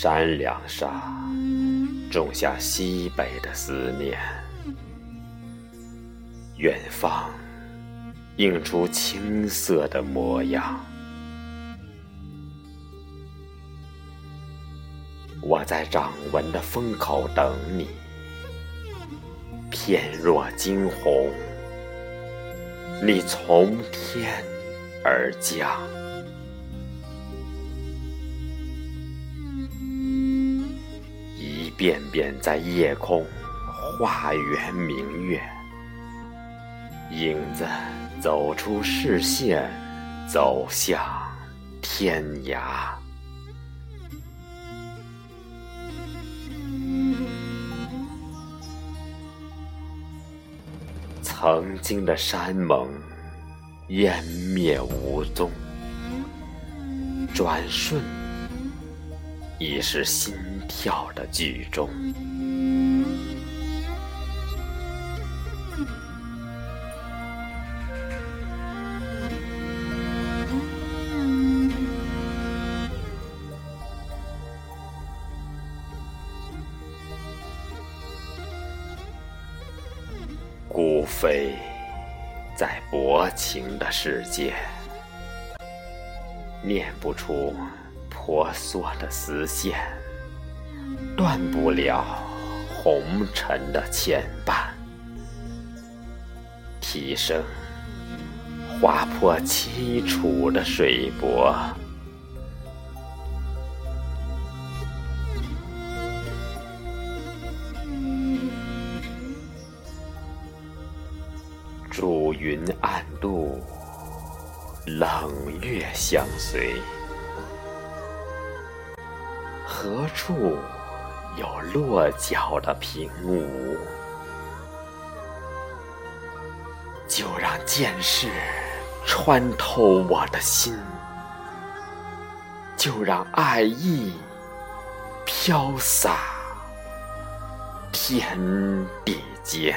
山梁上种下西北的思念，远方映出青涩的模样。我在掌纹的风口等你，翩若惊鸿，你从天而降。便便在夜空画圆明月，影子走出视线，走向天涯。曾经的山盟湮灭无踪，转瞬。已是心跳的剧终。孤飞在薄情的世界，念不出。婆娑的丝线，断不了红尘的牵绊。啼声划破凄楚的水波，烛云暗渡，冷月相随。何处有落脚的平芜？就让剑势穿透我的心，就让爱意飘洒天地间。